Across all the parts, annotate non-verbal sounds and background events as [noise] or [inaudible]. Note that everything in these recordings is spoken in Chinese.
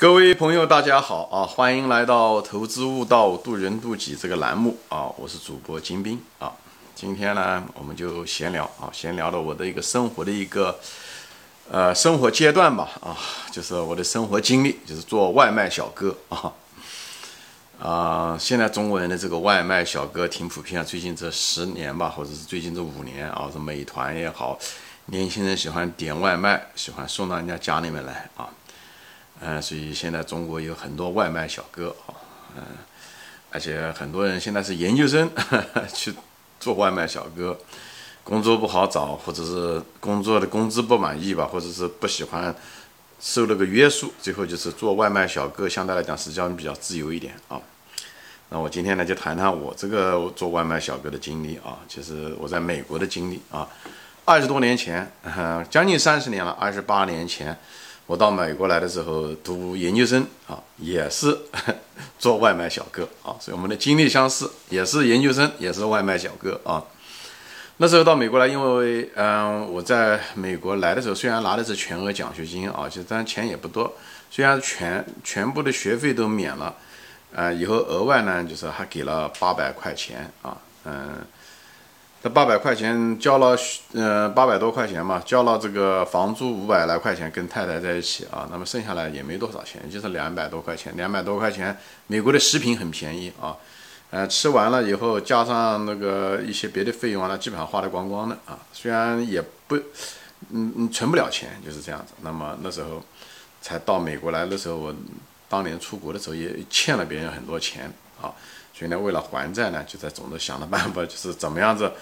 各位朋友，大家好啊！欢迎来到“投资悟道，渡人渡己”这个栏目啊！我是主播金兵啊。今天呢，我们就闲聊啊，闲聊的我的一个生活的一个呃生活阶段吧啊，就是我的生活经历，就是做外卖小哥啊啊！现在中国人的这个外卖小哥挺普遍啊，最近这十年吧，或者是最近这五年啊，是美团也好，年轻人喜欢点外卖，喜欢送到人家家里面来啊。嗯，所以现在中国有很多外卖小哥啊，嗯，而且很多人现在是研究生 [laughs] 去做外卖小哥，工作不好找，或者是工作的工资不满意吧，或者是不喜欢受那个约束，最后就是做外卖小哥，相对来讲实际上比较自由一点啊。那我今天呢就谈谈我这个做外卖小哥的经历啊，就是我在美国的经历啊，二十多年前，将近三十年了，二十八年前。我到美国来的时候读研究生啊，也是 [laughs] 做外卖小哥啊，所以我们的经历相似，也是研究生，也是外卖小哥啊。那时候到美国来，因为嗯，我在美国来的时候，虽然拿的是全额奖学金啊，就但钱也不多，虽然全全部的学费都免了，呃，以后额外呢，就是还给了八百块钱啊，嗯。这八百块钱交了，呃，八百多块钱嘛，交了这个房租五百来块钱，跟太太在一起啊，那么剩下来也没多少钱，就是两百多块钱，两百多块钱，美国的食品很便宜啊，呃，吃完了以后加上那个一些别的费用啊，基本上花的光光的啊，虽然也不，嗯嗯，存不了钱，就是这样子。那么那时候才到美国来的时候，我当年出国的时候也欠了别人很多钱啊。所以呢，为了还债呢，就在总是想的办法，就是怎么样子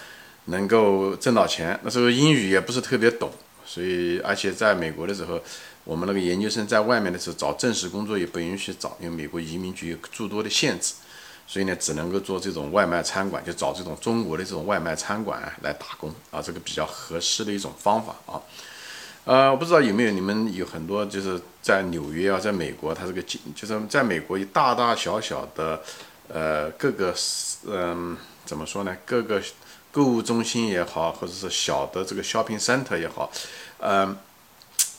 能够挣到钱。那时候英语也不是特别懂，所以而且在美国的时候，我们那个研究生在外面的时候找正式工作也不允许找，因为美国移民局有诸多的限制。所以呢，只能够做这种外卖餐馆，就找这种中国的这种外卖餐馆来打工啊，这个比较合适的一种方法啊。呃，我不知道有没有你们有很多就是在纽约啊，在美国，它这个就是在美国大大小小的。呃，各个嗯，怎么说呢？各个购物中心也好，或者是小的这个 shopping center 也好，嗯，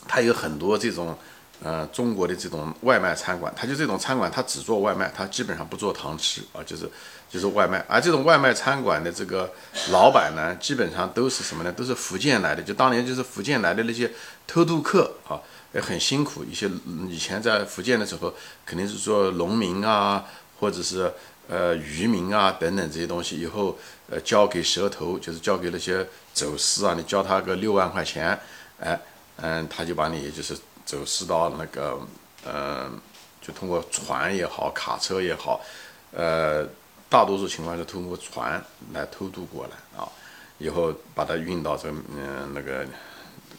它有很多这种呃中国的这种外卖餐馆，它就这种餐馆，它只做外卖，它基本上不做堂吃啊，就是就是外卖。而这种外卖餐馆的这个老板呢，基本上都是什么呢？都是福建来的，就当年就是福建来的那些偷渡客啊，也很辛苦。一些以前在福建的时候，肯定是做农民啊。或者是呃渔民啊等等这些东西，以后呃交给蛇头，就是交给那些走私啊，你交他个六万块钱，哎嗯，他就把你就是走私到那个嗯，就通过船也好，卡车也好，呃，大多数情况是通过船来偷渡过来啊，以后把它运到这嗯那个。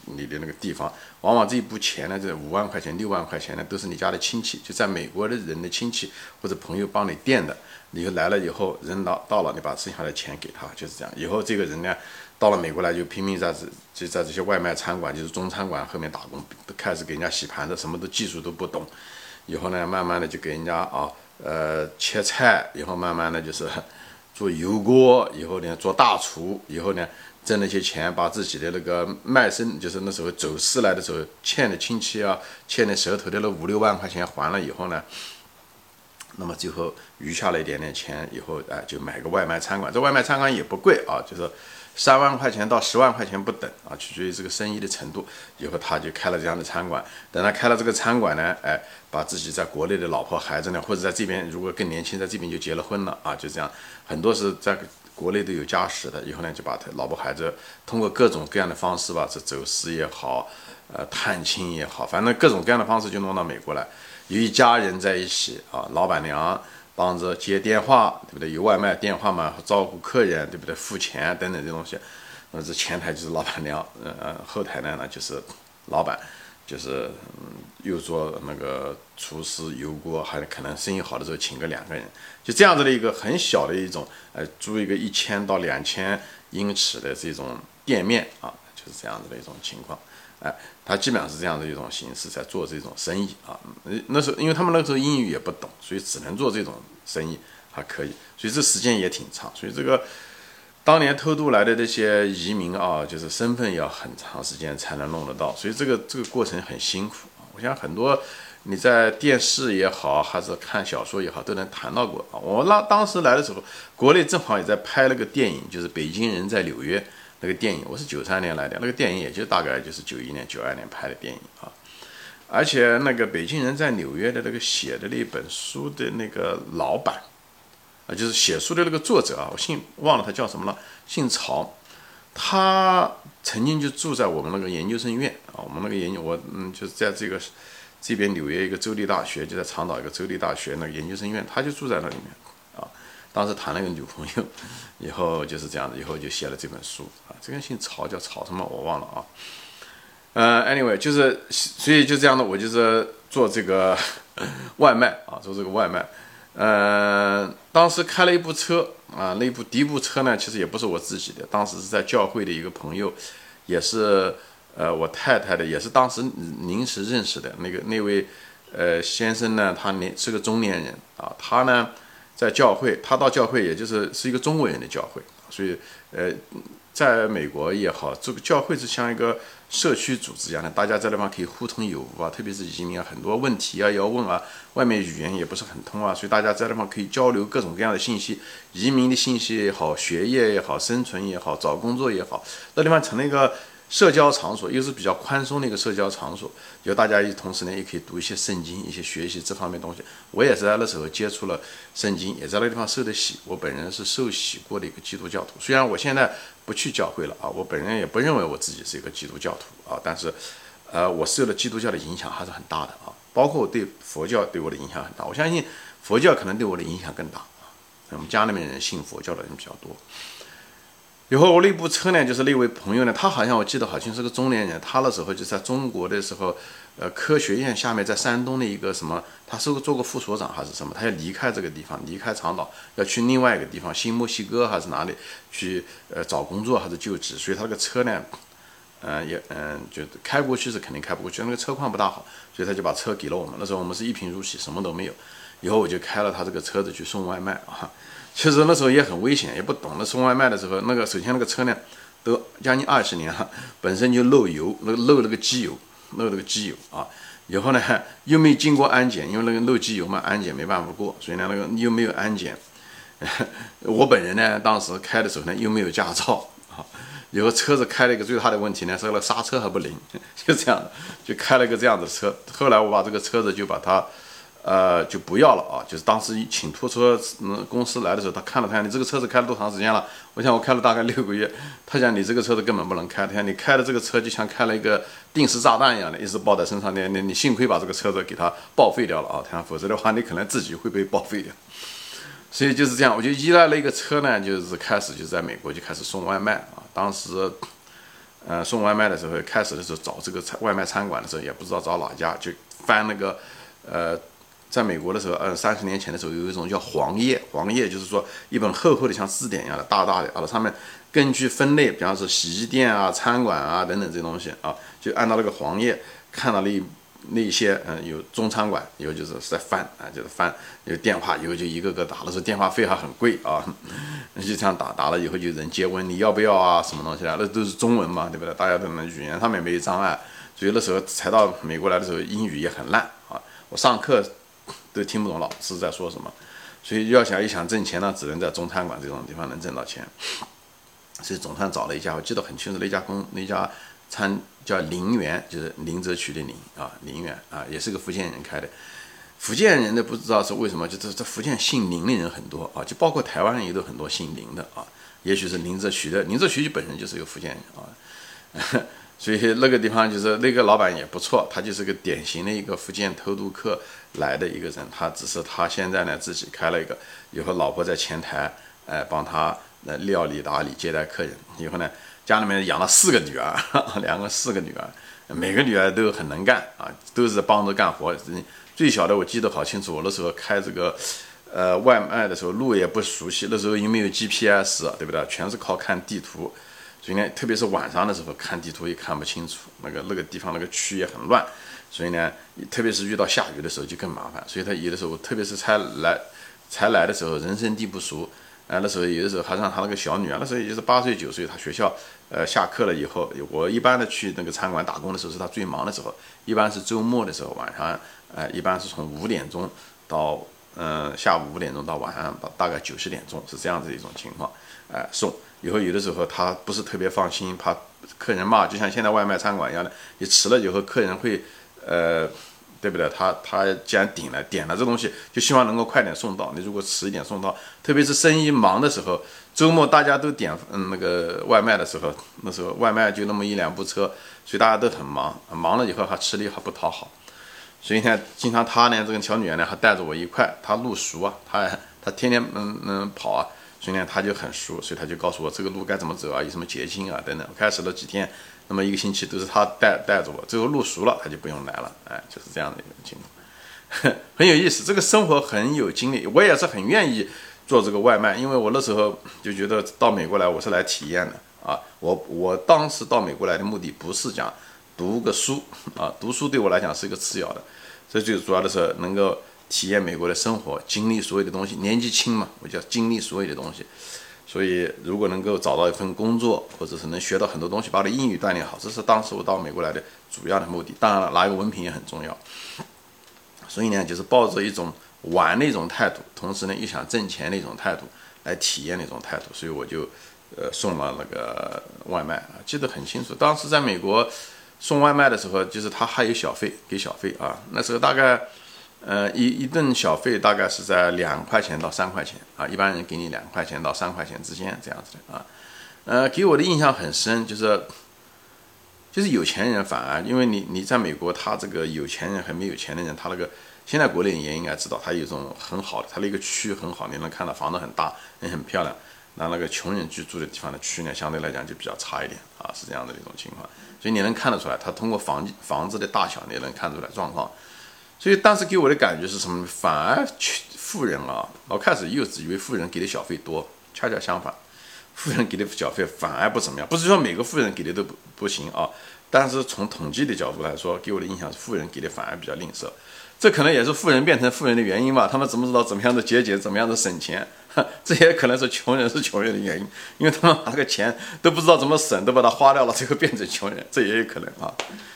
你的那个地方，往往这一步钱呢，这五万块钱、六万块钱呢，都是你家的亲戚，就在美国的人的亲戚或者朋友帮你垫的。你来了以后，人到到了，你把剩下的钱给他，就是这样。以后这个人呢，到了美国来就拼命在这就在这些外卖餐馆，就是中餐馆后面打工，开始给人家洗盘子，什么都技术都不懂。以后呢，慢慢的就给人家啊，呃，切菜，以后慢慢的就是做油锅，以后呢做大厨，以后呢。挣那些钱，把自己的那个卖身，就是那时候走私来的时候欠的亲戚啊，欠的舌头的那五六万块钱还了以后呢，那么最后余下了一点点钱，以后哎就买个外卖餐馆。这外卖餐馆也不贵啊，就是三万块钱到十万块钱不等啊，取决于这个生意的程度。以后他就开了这样的餐馆。等他开了这个餐馆呢，哎，把自己在国内的老婆孩子呢，或者在这边如果更年轻，在这边就结了婚了啊，就这样，很多是在。国内都有家室的，以后呢就把他老婆孩子通过各种各样的方式吧，这走私也好，呃探亲也好，反正各种各样的方式就弄到美国来，有一家人在一起啊，老板娘帮着接电话，对不对？有外卖电话嘛，照顾客人，对不对？付钱等等这东西，那这前台就是老板娘，呃后台呢那就是老板。就是嗯，又做那个厨师、油锅，还可能生意好的时候请个两个人，就这样子的一个很小的一种，呃，租一个一千到两千英尺的这种店面啊，就是这样子的一种情况，哎，他基本上是这样的一种形式在做这种生意啊。那时候因为他们那时候英语也不懂，所以只能做这种生意，还可以，所以这时间也挺长，所以这个。当年偷渡来的那些移民啊，就是身份要很长时间才能弄得到，所以这个这个过程很辛苦啊。我想很多你在电视也好，还是看小说也好，都能谈到过啊。我那当时来的时候，国内正好也在拍了个电影，就是《北京人在纽约》那个电影。我是九三年来的，那个电影也就大概就是九一年、九二年拍的电影啊。而且那个《北京人在纽约》的那个写的那本书的那个老板啊，就是写书的那个作者啊，我姓忘了他叫什么了，姓曹。他曾经就住在我们那个研究生院啊，我们那个研究我嗯，就是在这个这边纽约一个州立大学，就在长岛一个州立大学那个研究生院，他就住在那里面。当时谈了一个女朋友，[laughs] 以后就是这样子，以后就写了这本书啊。这个姓曹，叫曹什么我忘了啊。呃，anyway，就是所以就这样的，我就是做这个 [laughs] 外卖啊，做这个外卖。呃，当时开了一部车啊，那部第一部车呢，其实也不是我自己的，当时是在教会的一个朋友，也是呃我太太的，也是当时临时认识的那个那位呃先生呢，他年是个中年人啊，他呢在教会，他到教会也就是是一个中国人的教会，所以呃。在美国也好，这个教会是像一个社区组织一样的，大家在那方可以互通有无啊。特别是移民啊，很多问题啊要问啊，外面语言也不是很通啊，所以大家在那方可以交流各种各样的信息，移民的信息也好，学业也好，生存也好，找工作也好，那地方成了一个。社交场所又是比较宽松的一个社交场所，就大家一同时呢也可以读一些圣经，一些学习这方面东西。我也是在那时候接触了圣经，也在那个地方受的洗。我本人是受洗过的一个基督教徒，虽然我现在不去教会了啊，我本人也不认为我自己是一个基督教徒啊，但是，呃，我受了基督教的影响还是很大的啊，包括对佛教对我的影响很大。我相信佛教可能对我的影响更大啊，我们家里面人信佛教的人比较多。以后我那部车呢，就是那位朋友呢，他好像我记得好像是个中年人，他那时候就在中国的时候，呃，科学院下面在山东的一个什么，他是个做过副所长还是什么，他要离开这个地方，离开长岛，要去另外一个地方，新墨西哥还是哪里去，呃，找工作还是就职，所以他那个车呢，嗯，也嗯，就开过去是肯定开不过去，那个车况不大好，所以他就把车给了我们。那时候我们是一贫如洗，什么都没有。以后我就开了他这个车子去送外卖啊。其实那时候也很危险，也不懂得送外卖的时候，那个首先那个车辆，都将近二十年了，本身就漏油，那个漏那个机油，漏那个机油啊。以后呢又没经过安检，因为那个漏机油嘛，安检没办法过，所以呢那个又没有安检。[laughs] 我本人呢当时开的时候呢又没有驾照啊。以后车子开了一个最大的问题呢，是那刹车还不灵，[laughs] 就这样，就开了个这样的车。后来我把这个车子就把它。呃，就不要了啊！就是当时请拖车嗯公司来的时候，他看了看你这个车子开了多长时间了？我想我开了大概六个月。他讲你这个车子根本不能开，他讲你开的这个车就像开了一个定时炸弹一样的，一直抱在身上。你你你幸亏把这个车子给它报废掉了啊！他讲否则的话，你可能自己会被报废掉。所以就是这样，我就依赖了一个车呢，就是开始就在美国就开始送外卖啊。当时，呃，送外卖的时候，开始的时候找这个餐外卖餐馆的时候，也不知道找哪家，就翻那个，呃。在美国的时候，呃，三十年前的时候，有一种叫黄页，黄页就是说一本厚厚的像字典一样的，大大的啊，上面根据分类，比方说洗衣店啊、餐馆啊等等这些东西啊，就按照那个黄页看到那那些，嗯，有中餐馆，有就是在翻啊，就是翻，有电话，以后就一个个打，那时候电话费还很贵啊，[laughs] 就这样打，打了以后就人接问你要不要啊，什么东西啊，那都是中文嘛，对不对？大家都能语言上面没有障碍，所以那时候才到美国来的时候，英语也很烂啊，我上课。都听不懂老师在说什么，所以要想一想挣钱呢，只能在中餐馆这种地方能挣到钱。所以总算找了一家，我记得很清楚，那家公那家餐叫林园，就是林则徐的林啊，林园啊，也是个福建人开的。福建人的不知道是为什么，就这这福建姓林的人很多啊，就包括台湾人也都很多姓林的啊。也许是林则徐的，林则徐就本身就是一个福建人啊。所以那个地方就是那个老板也不错，他就是个典型的一个福建偷渡客来的一个人。他只是他现在呢自己开了一个，以后老婆在前台，哎，帮他呃料理打理接待客人。以后呢家里面养了四个女儿，[laughs] 两个四个女儿，每个女儿都很能干啊，都是帮着干活。最小的我记得好清楚，我那时候开这个呃外卖的时候路也不熟悉，那时候又没有 GPS，对不对？全是靠看地图。所以呢，特别是晚上的时候看地图也看不清楚，那个那个地方那个区也很乱，所以呢，特别是遇到下雨的时候就更麻烦。所以他有的时候，特别是才来才来的时候，人生地不熟，呃，那时候有的时候还让他那个小女儿，那时候也就是八岁九岁，他学校呃下课了以后，我一般的去那个餐馆打工的时候是他最忙的时候，一般是周末的时候晚上，呃，一般是从五点钟到嗯下午五点钟到晚上大概九十点钟是这样子一种情况，哎送以后有的时候他不是特别放心，怕客人骂，就像现在外卖餐馆一样的，你迟了以后客人会呃。对不对？他他既然点了点了这东西，就希望能够快点送到。你如果迟一点送到，特别是生意忙的时候，周末大家都点嗯那个外卖的时候，那时候外卖就那么一两部车，所以大家都很忙。忙了以后还吃力还不讨好，所以呢，经常他呢这个小女儿呢还带着我一块，她路熟啊，她她天天嗯嗯跑啊，所以呢她就很熟，所以她就告诉我这个路该怎么走啊，有什么捷径啊等等。开始了几天。那么一个星期都是他带带着我，最后路熟了，他就不用来了，哎，就是这样的一个情况，[laughs] 很有意思。这个生活很有经历，我也是很愿意做这个外卖，因为我那时候就觉得到美国来我是来体验的啊。我我当时到美国来的目的不是讲读个书啊，读书对我来讲是一个次要的，这最主要的是能够体验美国的生活，经历所有的东西。年纪轻嘛，我就要经历所有的东西。所以，如果能够找到一份工作，或者是能学到很多东西，把我的英语锻炼好，这是当时我到美国来的主要的目的。当然了，拿一个文凭也很重要。所以呢，就是抱着一种玩的一种态度，同时呢又想挣钱的一种态度来体验的一种态度。所以我就呃送了那个外卖啊，记得很清楚。当时在美国送外卖的时候，就是他还有小费给小费啊，那时候大概。呃，一一顿小费大概是在两块钱到三块钱啊，一般人给你两块钱到三块钱之间这样子的啊。呃，给我的印象很深，就是就是有钱人反而，因为你你在美国，他这个有钱人和没有钱的人，他那个现在国内也应该知道，他有一种很好的，他那个区很好，你能看到房子很大，也很漂亮。那那个穷人居住的地方的区呢，相对来讲就比较差一点啊，是这样的一种情况。所以你能看得出来，他通过房房子的大小，你也能看出来状况。所以当时给我的感觉是什么？反而富人啊，我开始幼稚以为富人给的小费多，恰恰相反，富人给的小费反而不怎么样。不是说每个富人给的都不不行啊，但是从统计的角度来说，给我的印象是富人给的反而比较吝啬。这可能也是富人变成富人的原因吧？他们怎么知道怎么样的节俭，怎么样的省钱？[laughs] 这也可能是穷人是穷人的原因，因为他们把那个钱都不知道怎么省，都把它花掉了，最后变成穷人，这也有可能啊。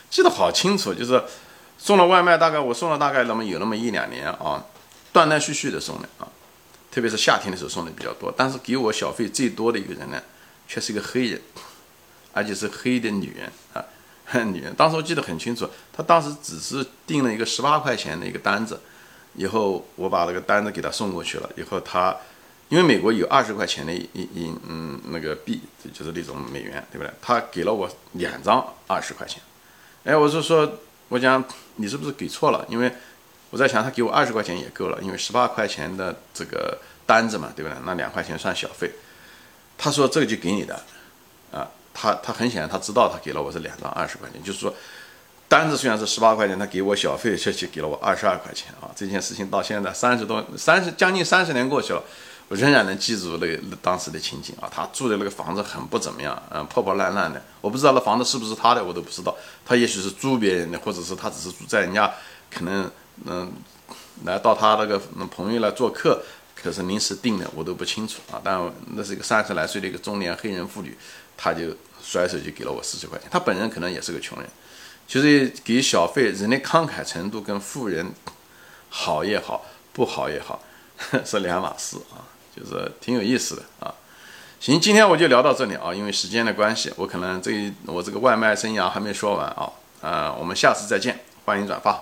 记得好清楚，就是。送了外卖，大概我送了大概那么有那么一两年啊，断断续续的送的啊，特别是夏天的时候送的比较多。但是给我小费最多的一个人呢，却是一个黑人，而且是黑的女人啊，[laughs] 女人。当时我记得很清楚，她当时只是订了一个十八块钱的一个单子，以后我把那个单子给她送过去了，以后她因为美国有二十块钱的一一嗯那个币，就是那种美元，对不对？他给了我两张二十块钱，哎，我就说。我讲你是不是给错了？因为我在想，他给我二十块钱也够了，因为十八块钱的这个单子嘛，对不对？那两块钱算小费。他说这个就给你的，啊，他他很显然他知道他给了我这两张二十块钱，就是说单子虽然是十八块钱，他给我小费却却给了我二十二块钱啊！这件事情到现在三十多三十将近三十年过去了。我仍然能记住那个当时的情景啊，他住的那个房子很不怎么样，嗯，破破烂烂的。我不知道那房子是不是他的，我都不知道。他也许是租别人的，或者是他只是住在人家，可能嗯，来到他那个朋友来做客，可是临时订的，我都不清楚啊。但那是一个三十来岁的一个中年黑人妇女，他就甩手就给了我四十块钱。他本人可能也是个穷人，其实给小费，人的慷慨程度跟富人好也好，不好也好，[laughs] 是两码事啊。就是挺有意思的啊，行，今天我就聊到这里啊，因为时间的关系，我可能这我这个外卖生涯还没说完啊，啊，我们下次再见，欢迎转发。